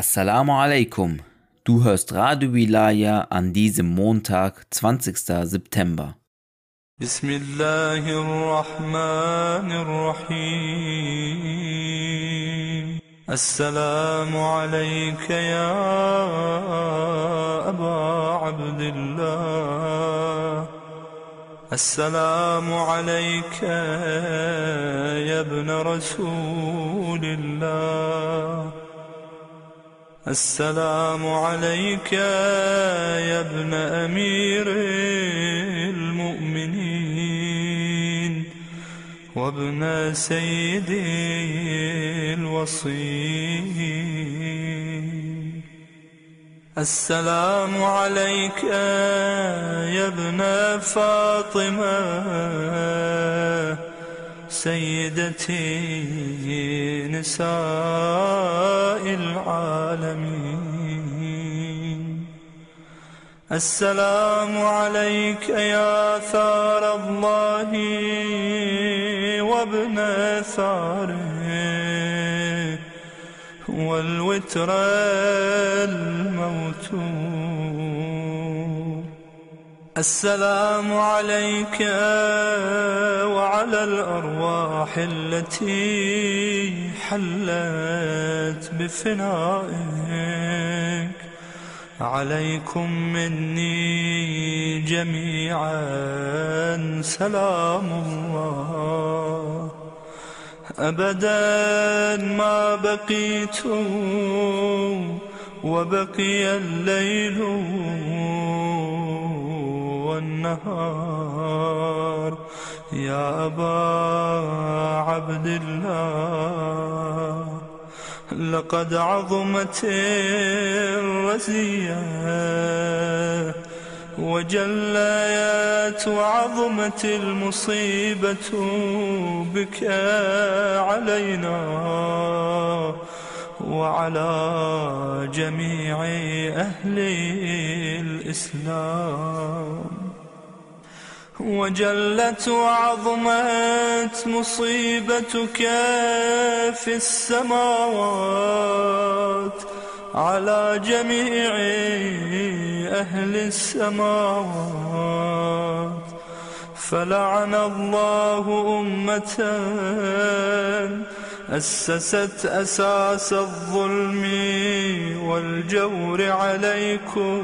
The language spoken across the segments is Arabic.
Assalamu alaikum. Du hörst Radio Wilaya an diesem Montag, 20. September. السلام عليك يا أبا عبد الله السلام عليك يا ابن رسول الله السلام عليك يا ابن أمير المؤمنين وابن سيد الوصي السلام عليك يا ابن فاطمة. سيدتي نساء العالمين. السلام عليك يا ثار الله وابن ثاره. والوتر الموتور السلام عليك وعلى الأرواح التي حلت بفنائك. عليكم مني جميعا سلام الله. أبدا ما بقيت وبقي الليل. والنهار. يا أبا عبد الله لقد عظمت الرزية. وجليت وعظمت المصيبة بك علينا وعلى جميع أهل الإسلام. وجلت وعظمت مصيبتك في السماوات على جميع أهل السماوات. فلعن الله أمة أسست أساس الظلم والجور عليكم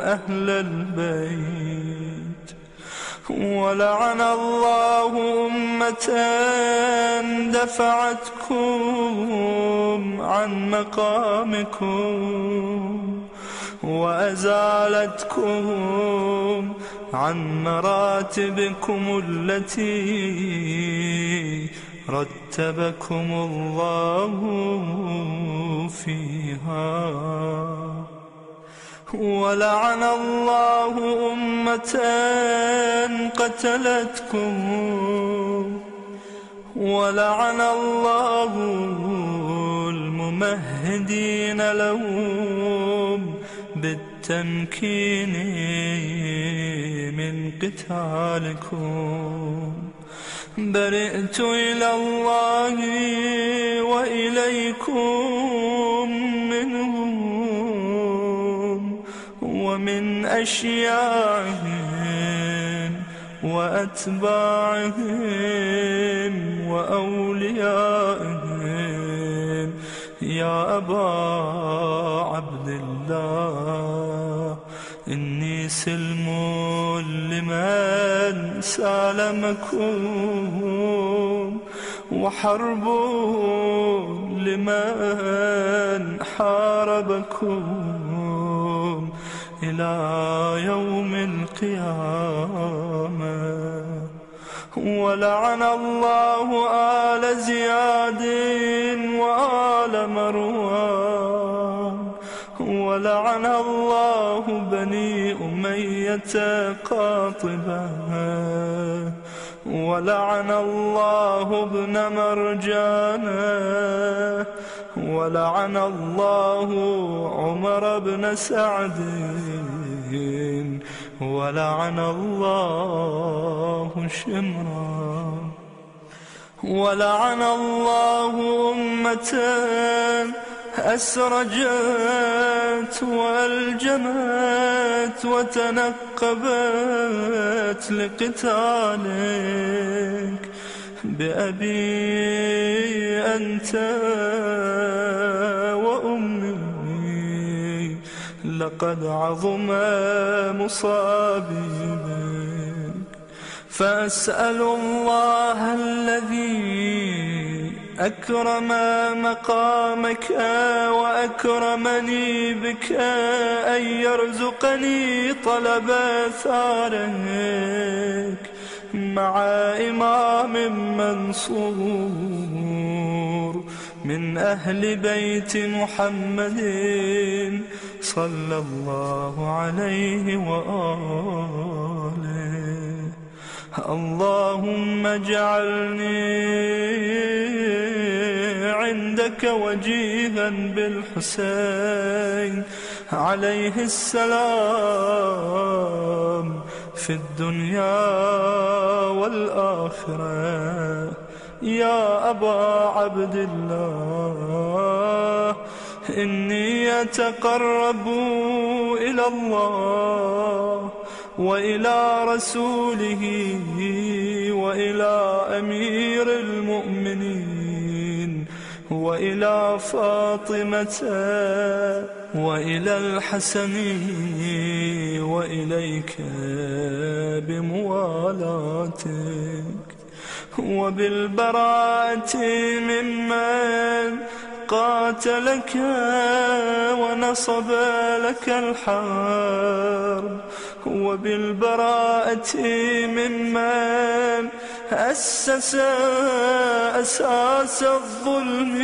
أهل البيت. ولعن الله أمة دفعتكم عن مقامكم وأزالتكم عن مراتبكم التي رتبكم الله فيها. ولعن الله أمة قتلتكم. ولعن الله الممهدين لهم بالتمكين من قتالكم. برئت إلى الله وإليكم ومن أشياعهم وأتباعهم وأوليائهم. يا أبا عبد الله إني سلم لمن سالمكم وحرب لمن حاربكم. إلى يوم القيامة. ولعن الله آل زياد وآل مروان. ولعن الله بني أمية قاطبة. ولعن الله ابن مرجانه ولعن الله عمر بن سعد. ولعن الله شمرا. ولعن الله أمة أسرجت وألجمت وتنقبت لقتالك. بأبي أنت وأمي. لقد عظم مصابي فأسأل الله الذي أكرم مقامك وأكرمني بك أن يرزقني طلب ثارك. مع إمام منصور من أهل بيت محمد صلى الله عليه وآله. اللهم اجعلني عندك وجيها بالحسين. عليه السلام في الدنيا. والآخرة يا أبا عبد الله إني أتقرب إلى الله وإلى رسوله وإلى أمير المؤمنين وإلى فاطمة وإلى الحسن وإليك بموالاتك وبالبراءة ممن قاتلك ونصب لك الحرب. وبالبراءة ممن أسس أساس الظلم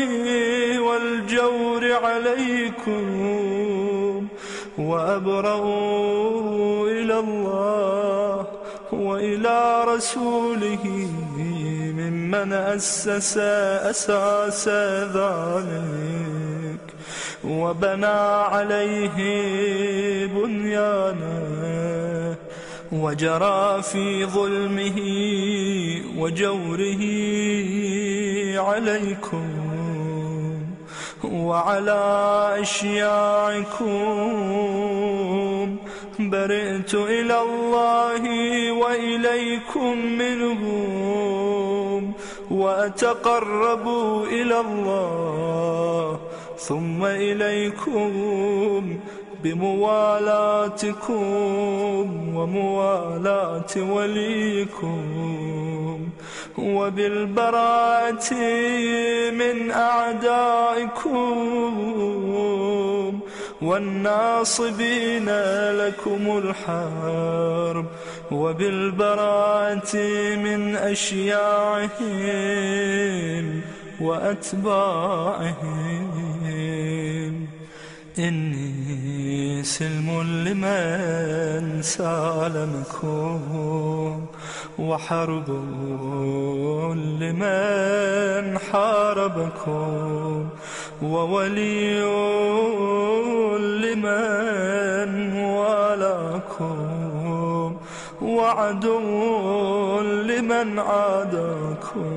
والجور عليكم. وأبرأوا إلى الله وإلى رسوله. ممن أسس أساس ذلك وبنى عليه بنيانا وجرى في ظلمه وجوره عليكم وعلى أشياعكم برئت إلى الله وإليكم منهم وأتقرب إلى الله ثم إليكم بموالاتكم وموالاة وليكم وبالبراءة من أعدائكم والناصبين لكم الحرب وبالبراءة من أشياعهم وأتباعهم. إني سلم لمن سالمكم. وحرب لمن حاربكم وولي لمن والاكم وعدو لمن عاداكم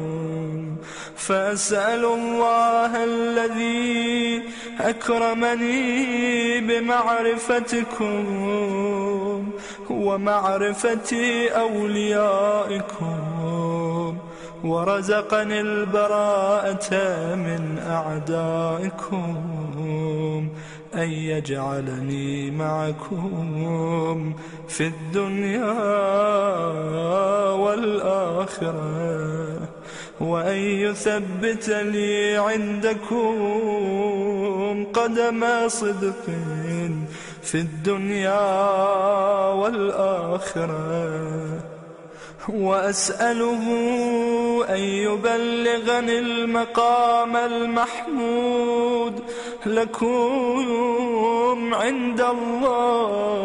فأسأل الله الذي أكرمني بمعرفتكم ومعرفة أوليائكم ورزقني البراءة من أعدائكم أن يجعلني معكم في الدنيا والآخرة وأن يثبت لي عندكم قدم صدق في الدنيا والآخرة وأسأله أن يبلغني المقام المحمود لكم عند الله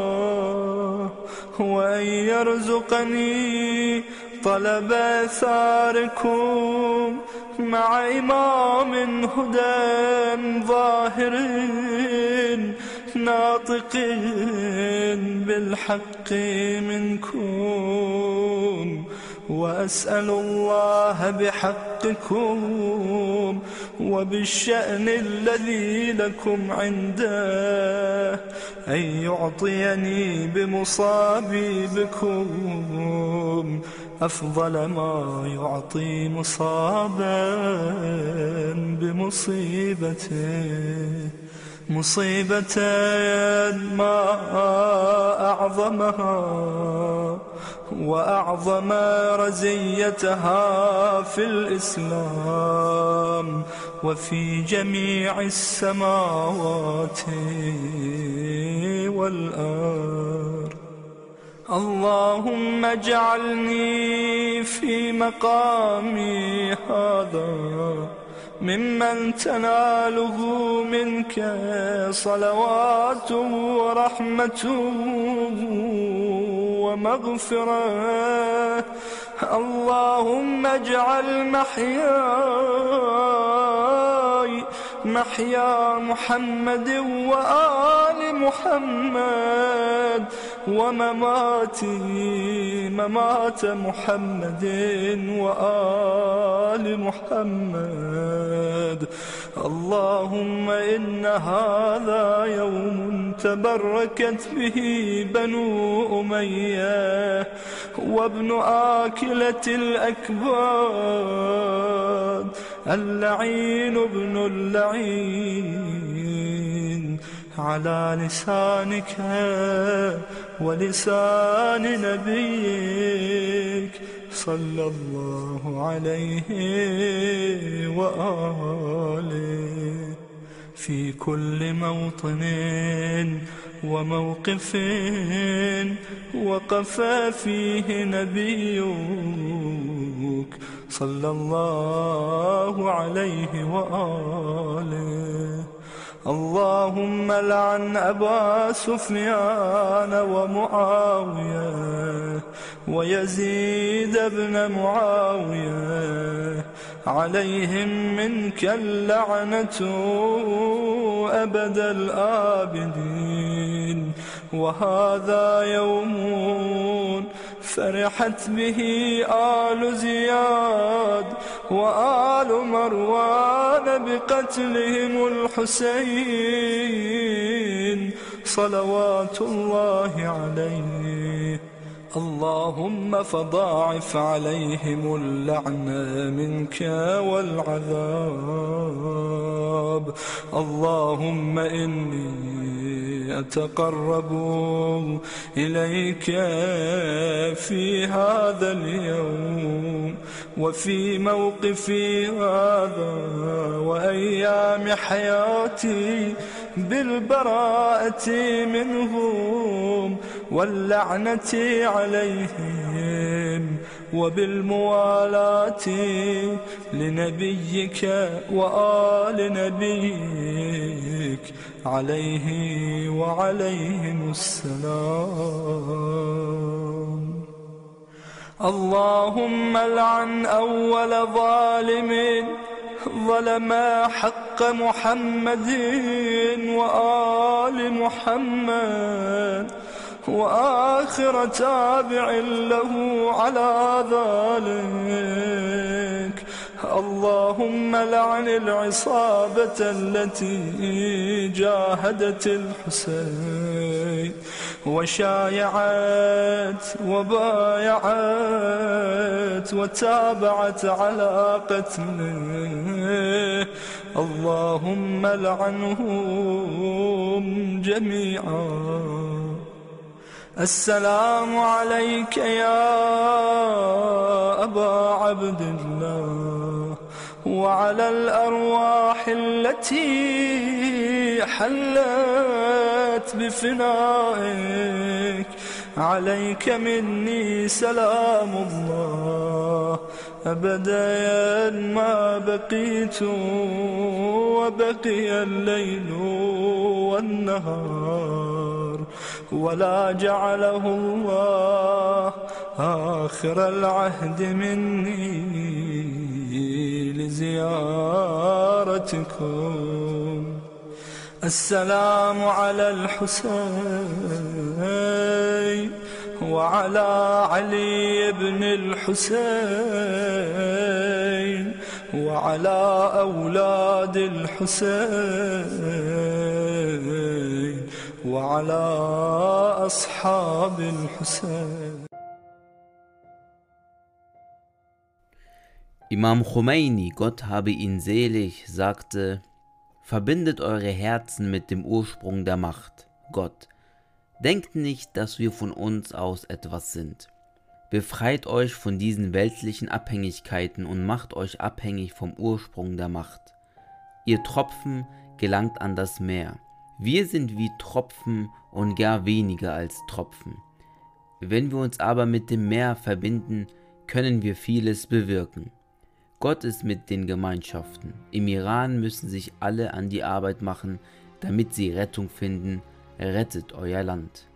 وأن يرزقني طلب ثاركم مع إمام هدى ظاهر ناطق بالحق منكم وأسأل الله بحقكم وبالشأن الذي لكم عنده أن يعطيني بمصابي بكم أفضل ما يعطي مصابا بمصيبته مصيبة ما أعظمها وأعظم رزيتها في الإسلام وفي جميع السماوات والأرض. اللهم اجعلني في مقامي هذا ممن تناله منك صلوات ورحمة ومغفرة اللهم اجعل محياي محيا محمد وآل محمد ومماتي ممات محمد وآل محمد. اللهم إن هذا يوم تبركت به بنو أمية وابن آكلة الأكباد. اللعين ابن اللعين على لسانك ولسان نبيك صلى الله عليه وآله. في كل موطن وموقف وقف فيه نبيك صلى الله عليه وآله. اللهم لعن أبا سفيان ومعاوية ويزيد بن معاوية عليهم منك اللعنة أبد الآبدين. وهذا يوم فرحت به آل زياد وآل مروان بقتلهم الحسين صلوات الله عليه. اللهم فضاعف عليهم اللعنة منك والعذاب. اللهم إني أتقرب إليك في هذا اليوم وفي موقفي هذا وأيام حياتي بالبراءة منهم. واللعنة عليهم وبالموالاة لنبيك وآل نبيك عليه وعليهم السلام. اللهم لعن أول ظالم ظلم حق محمد وآل محمد وآخر تابع له على ذلك. اللهم لعن العصابة التي جاهدت الحسين وشايعت وبايعت وتابعت على قتله. اللهم لعنهم جميعا. السلام عليك يا أبا عبد الله وعلى الأرواح التي حلت بفنائك. عليك مني سلام الله. أبدا ما بقيت وبقي الليل والنهار. ولا جعله الله آخر العهد مني لزيارتكم. السلام على الحسين وعلى علي بن الحسين وعلى أولاد الحسين. وعلى أصحاب الحسين Imam Khomeini, Gott habe ihn selig, sagte, Verbindet eure Herzen mit dem Ursprung der Macht, Gott. Denkt nicht, dass wir von uns aus etwas sind. Befreit euch von diesen weltlichen Abhängigkeiten und macht euch abhängig vom Ursprung der Macht. Ihr Tropfen gelangt an das Meer. Wir sind wie Tropfen und gar weniger als Tropfen. Wenn wir uns aber mit dem Meer verbinden, können wir vieles bewirken. Gott ist mit den Gemeinschaften. Im Iran müssen sich alle an die Arbeit machen, damit sie Rettung finden. Rettet euer Land.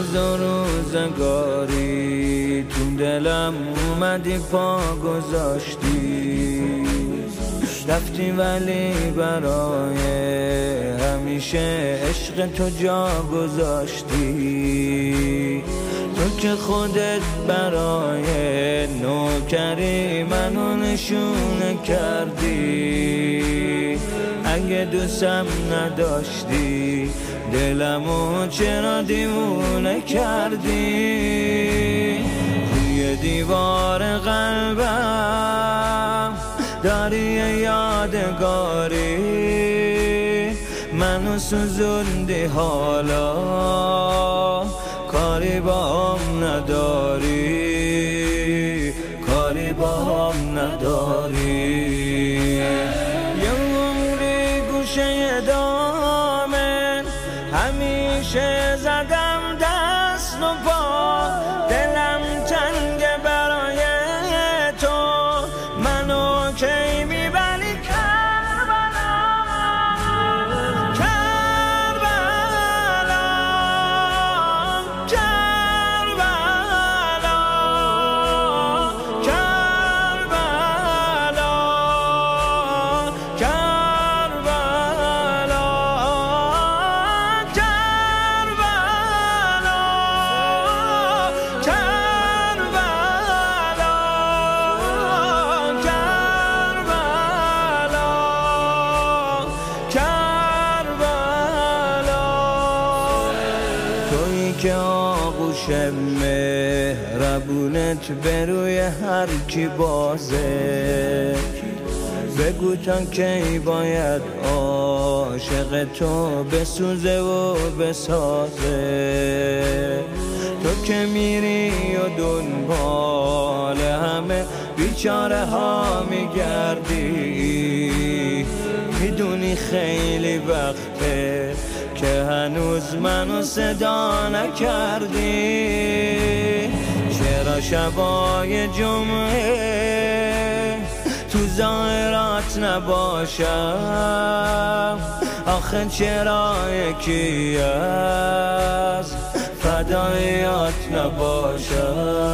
یه روز و روزگاری تو دلم اومدی پا گذاشتی. رفتی ولی برای همیشه عشق تو جا گذاشتی. تو که خودت برای نوکری منو نشونه کردی. اگه دوستم نداشتی دلمو چرا دیوونه کردی؟ روی دیوار قلبم داری یادگاری. منو سوزوندی حالا کاری با هم نداری. کاری با هم نداری. آغوش مهربونت به روی هر کی بازه. بگو تا کی باید عاشق تو بسوزه و بسازه. تو که میری و دنبال همه بیچاره ها میگردی. می‌دونی خیلی وقته که هنوز منو صدا نکردی. چرا شبای جمعه تو زائرات نباشم؟ آخه چرا یکی از فدایات نباشم؟